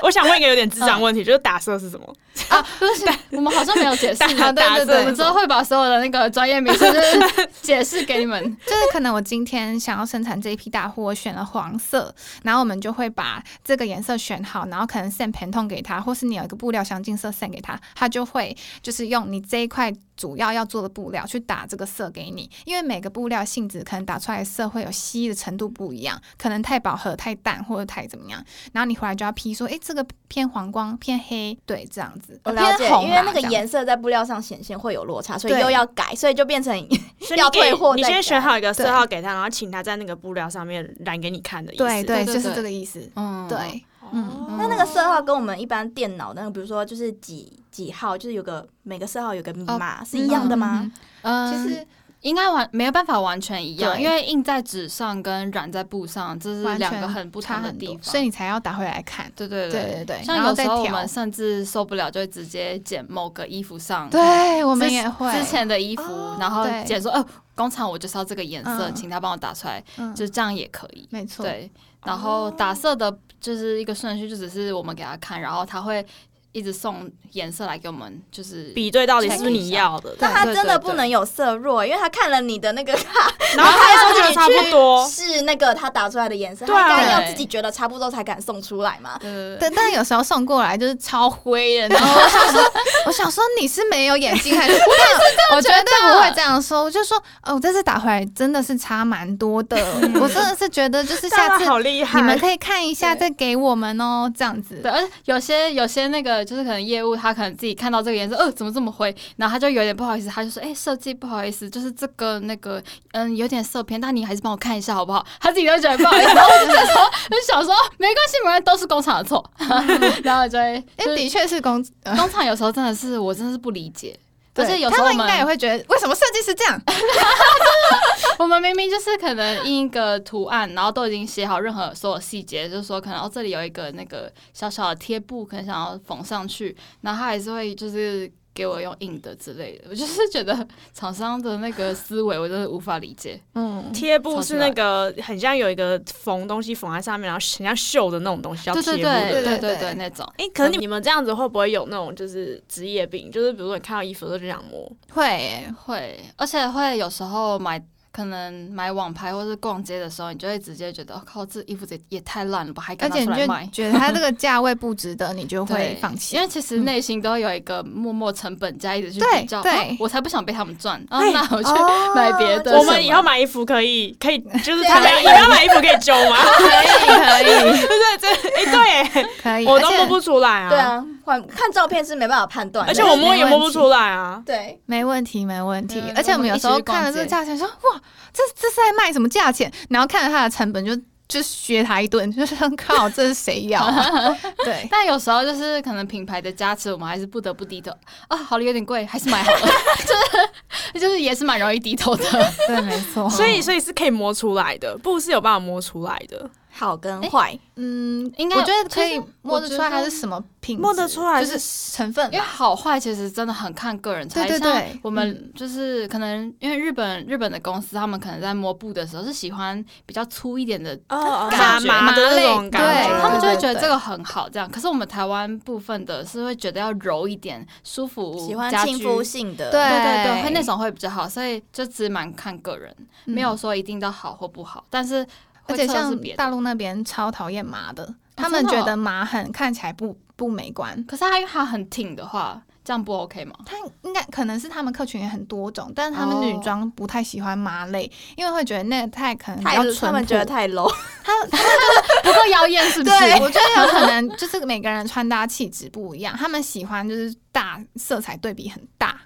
我想问一个有点智障问题，就是打色是什么？啊，不是，我们好像没有解释，对打色对对，我们之后会把所有的那个专业名词 (laughs) 解释给你们。就是可能我今天想要生产这一批大货，我选了黄色，然后我们就会把这个颜色选好，然后可能 send 盆痛给他，或是你有一个布料相近色 send 给他，他就会就是用你这一块主要要做的布料去打这个色给你，因为每个布料性质可能打出来的色会有吸的程度不一样，可能太饱和、太淡或者太怎么样，然后你回来就要批说，诶，这个偏黄光、偏黑，对，这样子，我了解偏，因为那个颜色在布料上显现会有落差，所以又要改，所以就变成 (laughs) 要退货你先选好一个色号给他，然后请他在那个布料上面染给你看的意思。对对，就是这个意思，嗯，对。嗯嗯那那个色号跟我们一般电脑那个，比如说就是几几号，就是有个每个色号有个密码、是一样的吗？嗯，其实应该完没有办法完全一样，因为印在纸上跟染在布上，这是两个很不同的地方。所以你才要打回来看。对对对。对对像有时候我们甚至受不了，就会直接剪某个衣服上。对，我们之也会。之前的衣服，哦然后对。剪说，哦，工厂我就是要这个颜色，嗯。请他帮我打出来，嗯。就这样也可以。没错，对，然后打色的就是一个顺序，就只是我们给他看，然后他会一直送颜色来给我们，就是比对到底是不是你要的，但他真的不能有色弱，因为他看了你的那个卡，然后他还说觉得差不多，是那个他打出来的颜色，对。应该要自己觉得差不多才敢送出来嘛。对对对。但但有时候送过来就是超灰的，然后 (laughs) 我想说，我想说你是没有眼睛还是？(laughs) 我我绝对不会这样说，我就说，哦，我这次打回来真的是差蛮多的，我真的是觉得就是下次好厉害，你们可以看一下再给我们哦，这样子。对，而且有些有些那个就是可能业务他可能自己看到这个颜色，呃，怎么这么灰，然后他就有点不好意思，他就说，哎、设计不好意思，就是这个那个嗯有点色偏，但你还是帮我看一下好不好？他自己都觉得不好意思，然后我就想说，就想说没关系，没关系，都是工厂的错，(laughs) 然后就会，哎，就是的确是公，呃工厂有时候真的是我真的是不理解。而且对有时候我他们应该也会觉得，为什么设计师这样？(laughs) 我们明明就是可能印一个图案，然后都已经写好任何所有细节，就是说可能哦这里有一个那个小小的贴布，可能想要缝上去，然后他还是会就是给我用印的之类的。(laughs) 我就是觉得厂商的那个思维，我真的无法理解。嗯，贴布是那个很像有一个缝东西缝在上面，然后很像绣的那种东西，叫贴布。对对对对对对，那种。哎、可是你你们这样子会不会有那种就是职业病？就是比如说你看到衣服都就想摸，会耶，会，而且会有时候买，可能买网拍或是逛街的时候，你就会直接觉得，哦靠，这衣服也也太烂了吧，还敢拿而且你就出来卖。觉得它这个价位不值得，你就会 (laughs) 放弃因。为其实内心都有一个默默成本价，一直去对比较，对哦我才不想被他们赚，那我去哦买别的。我们以后买衣服可以可以，就是 (laughs) 他们你们要买衣服可以揪吗？可以可以对对对，哎、对耶，可以，(laughs) 而且我都摸不出来啊。对，啊，换看照片是没办法判断的，而且我摸也摸不出来啊。对，没问题，没问题。嗯而且我们有时候看了这个街价钱，说哇，这这是在卖什么价钱？然后看着它的成本就，就削他一顿，(laughs) 就是靠，这是谁要、啊？(laughs) 对，但有时候就是可能品牌的加持，我们还是不得不低头啊，好了，有点贵，还是买好了，(laughs) 就是就是也是蛮容易低头的。对，没错。所以所以是可以摸出来的，布是有办法摸出来的。好跟坏，嗯，应该我觉得可以摸得出来它是什么品，摸得出来就是是成分因为。好坏其实真的很看个人对对对我们嗯就是可能因为日本日本的公司，他们可能在摸布的时候是喜欢比较粗一点的哦感觉麻麻的那种麻感类觉，他们就会觉得这个很好，这样。可是我们台湾部分的是会觉得要柔一点、舒服、喜欢亲肤性的，对对对对，会那种会比较好，所以就只蛮看个人，嗯没有说一定都好或不好，但是会而且像大陆那边超讨厌麻的，他们觉得麻很看起来不不美观。可是它因为它很挺的话，这样不 OK 吗？他应该可能是他们客群也很多种，但是他们女哦装不太喜欢麻类，因为会觉得那个太可能比太较淳朴。他们觉得太 low，(laughs) 他他 (laughs) 不够妖艳是不是？我觉得有可能就是每个人穿搭气质不一样，他们喜欢就是大色彩对比很大。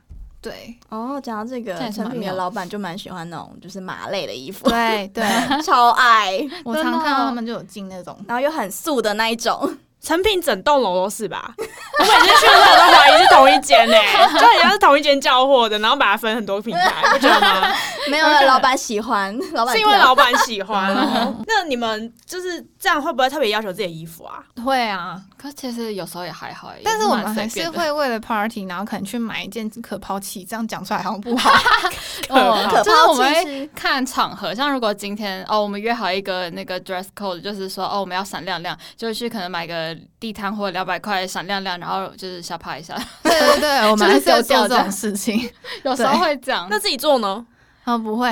对。哦，讲到这个成品的老板就蛮喜欢那种就是麻类的衣服，对 (laughs) 对，超爱，我常看到哦他们就有进那种。然后又很素的那一种，成品整栋楼都是吧？(laughs) 我每次去的时候都怀疑是同一间呢、(laughs) 就很像是同一间交货的，然后把它分很多品牌，不觉得吗？没有了，老板喜欢，老板是因为老板喜欢哦。那你们就是这样，会不会特别要求自己的衣服啊？会啊，可是其实有时候也还好，但是我们还是会为了 party，然后可能去买一件可抛弃，这样讲出来好像不好。(laughs) 哦可就是我们看场合，像如果今天哦，我们约好一个那个 dress code，就是说哦，我们要闪亮亮，就去可能买个地摊或两百块闪亮亮，然后就是瞎拍一下，(laughs) 对对对，我 (laughs) 们还是有做这种事情。有时候会这样。那自己做呢？哦，不会，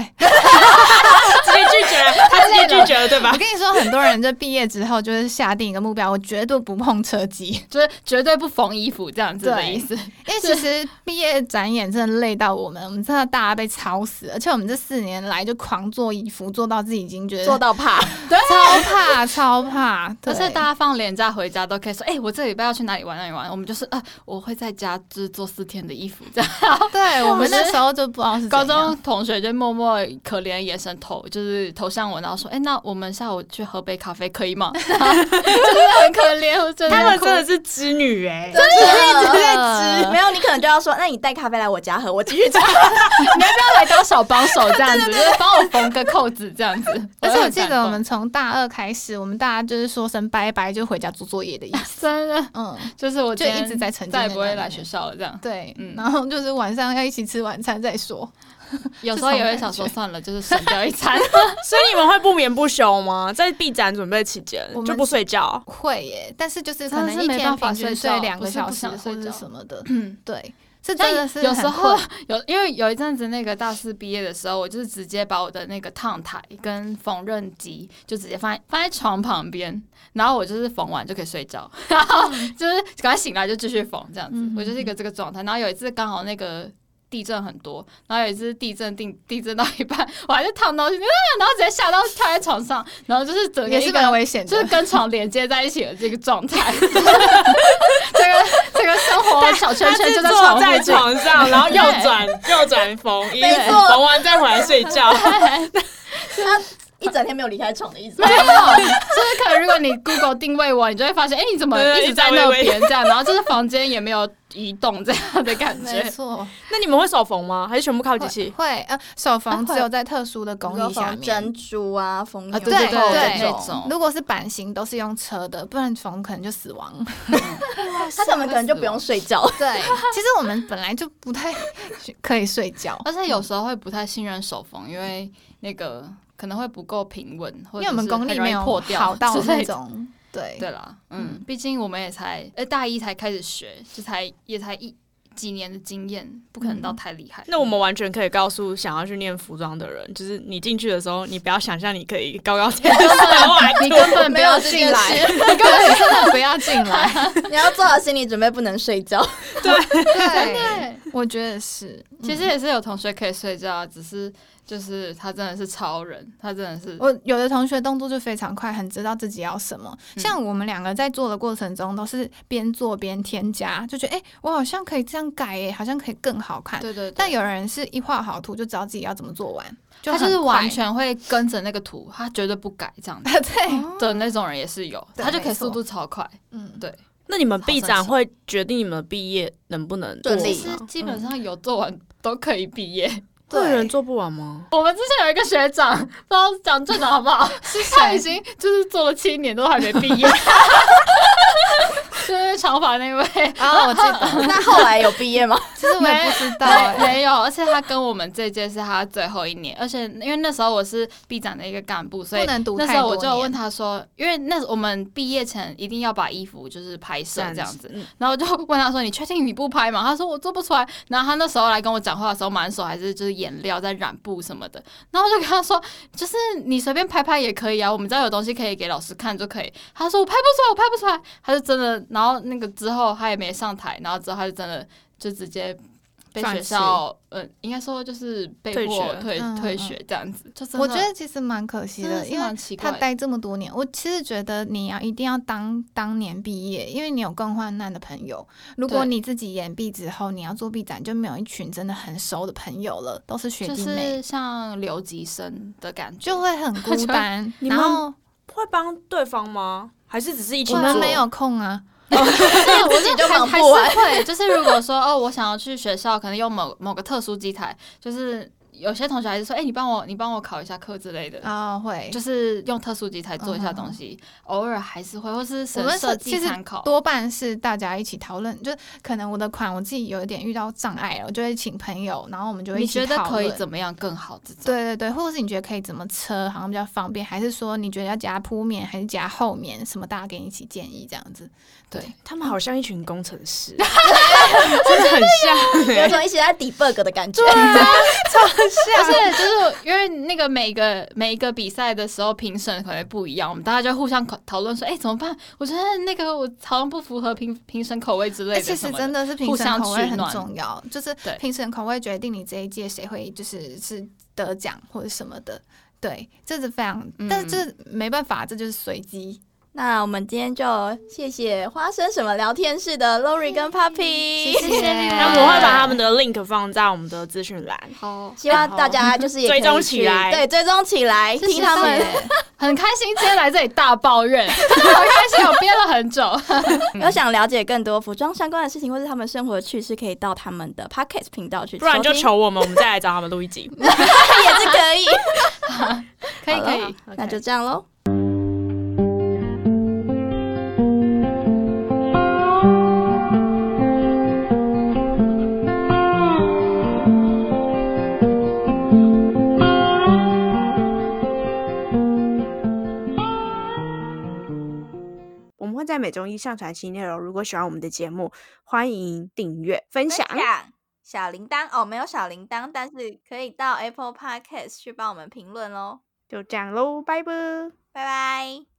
拒绝，他直接拒绝了，对吧我？跟你说，很多人就毕业之后就是下定一个目标，我绝对不碰车机，就是绝对不缝衣服这样子的意思。因为其实毕业展演真的累到我们，我们真的大家被操死，而且我们这四年来就狂做衣服，做到自己已经觉得做到怕，对超怕超怕，可是大家放年假回家都可以说，哎、我这礼拜要去哪里玩哪里玩。我们就是啊，我会在家就是做四天的衣服这样。对我们那 (laughs) 时候就不知道是高中同学就默默可怜的眼神投，就是投向我，然后说，哎、那我们下午去喝杯咖啡可以吗？(laughs) 真的很可怜，我真的他们真的是织女哎、真的一直在织没有，你可能就要说，那你带咖啡来我家喝，我继续做。(laughs) 你要不要来当小帮手这样子，(laughs) 就是帮我缝个扣子这样子？而且我记得我们从大二开始，我们大家就是说声拜拜就回家做作业的意思。真的嗯，就是我就一直在沉浸再也不会来学校了这样。对，嗯然后就是晚上要一起吃晚餐再说。(laughs) 有时候也会想说，算了，就是省掉一餐。(laughs) 所以你们会不眠不休吗？在闭展准备期间就不睡觉？会耶，但是就是可能一天是没办法平均睡睡两个小时或者什么的。嗯，对，(clears throat) 这但真的是有时候 (laughs) 有，因为有一阵子那个大四毕业的时候，我就是直接把我的那个烫台跟缝纫机就直接放在放在床旁边，然后我就是缝完就可以睡觉，然后就是赶快醒来就继续缝这样子。嗯我就是一个这个状态。然后有一次刚好那个。地震很多，然后有一次地震地地震到一半，我还是躺到去，啊，然后直接吓到跳在床上，然后就是整个也是一个蛮危险，就是跟床连接在一起的这个状态，(laughs) 这个这个生活小圈圈就在床在床上，然后右转右转缝，一没错缝完再回来睡觉。一整天没有离开床的意思。没有，就是可能如果你 Google 定位我，你就会发现，哎、你怎么一直在那边这样？然后就是房间也没有移动这样的感觉没觉。错，那你们会手缝吗？还是全部靠机器？会呃手缝只有在特殊的工艺下面。珍珠啊，缝啊纽对扣对对对这种，那种如果是版型都是用车的，不然缝可能就死亡。(laughs) 他怎么可能就不用睡觉。(laughs) 对，其实我们本来就不太可以睡觉，而且有时候会不太信任手缝，因为那个可能会不够平稳，因为我们是很容功力没有易破掉好到那种。对对啦，嗯，毕竟我们也才呃大一才开始学，就才也才一几年的经验，不可能到太厉害。那我们完全可以告诉想要去念服装的人，就是你进去的时候，你不要想象你可以高高在上，(laughs) 你根本不有进来，你根本真的不要进来。(laughs) 你要做好心理准备，不能睡觉。对对，(laughs) 我觉得是。其实也是有同学可以睡觉啊，只是就是他真的是超人，他真的是我有的同学动作就非常快，很知道自己要什么。嗯。像我们两个在做的过程中，都是边做边添加，就觉得哎、诶我好像可以这样改耶，好像可以更好看。对对对。但有人是一画好图就知道自己要怎么做完，就他就是完全会跟着那个图，他绝对不改这样子 (laughs) 对，的那种人也是有，他就可以速度超快。嗯，对，那你们好 B 神奇展会决定你们毕业能不能顺利。其实基本上有做完都可以毕业，会有人，做不完吗？我们之前有一个学长，不知道讲正的好不好？(laughs) 是他已？经就是做了七年都还没毕业，(laughs) 就是长发那位。(laughs) 啊，我记得，那后来有毕业吗？(laughs) 其实我也不知道 (laughs) 没有，而且他跟我们这届是他最后一年，而且因为那时候我是 B 展的一个干部，所以那时候我就有问他说，因为那我们毕业前一定要把衣服就是拍摄这样子，嗯然后我就问他说：“你确定你不拍吗？”他说：“我做不出来。”然后他那时候来跟我讲话的时候，满手还是就是颜料在染布什么的。然后我就跟他说：“就是你随便拍拍也可以啊，我们只要有东西可以给老师看就可以。”他说：“我拍不出来，我拍不出来。”他就真的，然后那个之后他也没上台，然后之后他就真的就直接。被学校，呃，应该说就是被迫退嗯嗯退学这样子，就我觉得其实蛮可惜的，因为。他待这么多年，我其实觉得你要一定要当当年毕业，因为你有更患难的朋友。如果你自己延毕之后，你要做毕展，就没有一群真的很熟的朋友了，都是学就弟妹，是像留级生的感觉，就会很孤单。你们然 (laughs) 后会帮对方吗？还是只是一起做？我们没有空啊，是自己就不完。是会，就是如果说哦，我想要去学校，可能用某某个特殊机台，就是有些同学还是说，哎、你帮我，你帮我考一下课之类的。啊、会就是用特殊机台做一下东西，偶尔还是会，或是我们设计参考。多半是大家一起讨论，就可能我的款我自己有一点遇到障碍了，我就会请朋友，然后我们就会一你起觉得可以讨论怎么样更好？这种对对对，或者是你觉得可以怎么车，好像比较方便，还是说你觉得要加铺面还是加后面，什么大家给你一起建议这样子？对，他们好像一群工程师，(laughs) 真的很像 (laughs) 有欸。种一起在 debug 的感觉。(laughs) 而且就是因为那个每个每一个比赛的时候评审可能不一样，我们大家就互相讨讨论说，哎、怎么办？我觉得那个我好像不符合评评审口味之类哎，的其。实真的是评审口味很重要，就是评审口味决定你这一届谁会就是是得奖或者什么的。对，这是非常，但是这没办法，这就是随机。那我们今天就谢谢花生什么聊天室的 Lori 跟 Puppy，谢谢你们那我们会把他们的 link 放在我们的资讯栏。好，希望大家就是也可以追踪起去来对，追踪起来，听他们。(laughs) 很开心今天来这里大抱怨，真 (laughs) 的好开心，我憋了很久。(laughs) 有想了解更多服装相关的事情，或是他们生活的趣事，可以到他们的 Podcast 频道去，不然就求我们，我们再来找他们录一集。也是可以。可以可以，那就这样喽。在每周一上传新内容。如果喜欢我们的节目，欢迎订阅、分享。小铃铛哦，没有小铃铛，但是可以到 Apple Podcast 去帮我们评论喽。就这样喽，拜拜。拜拜。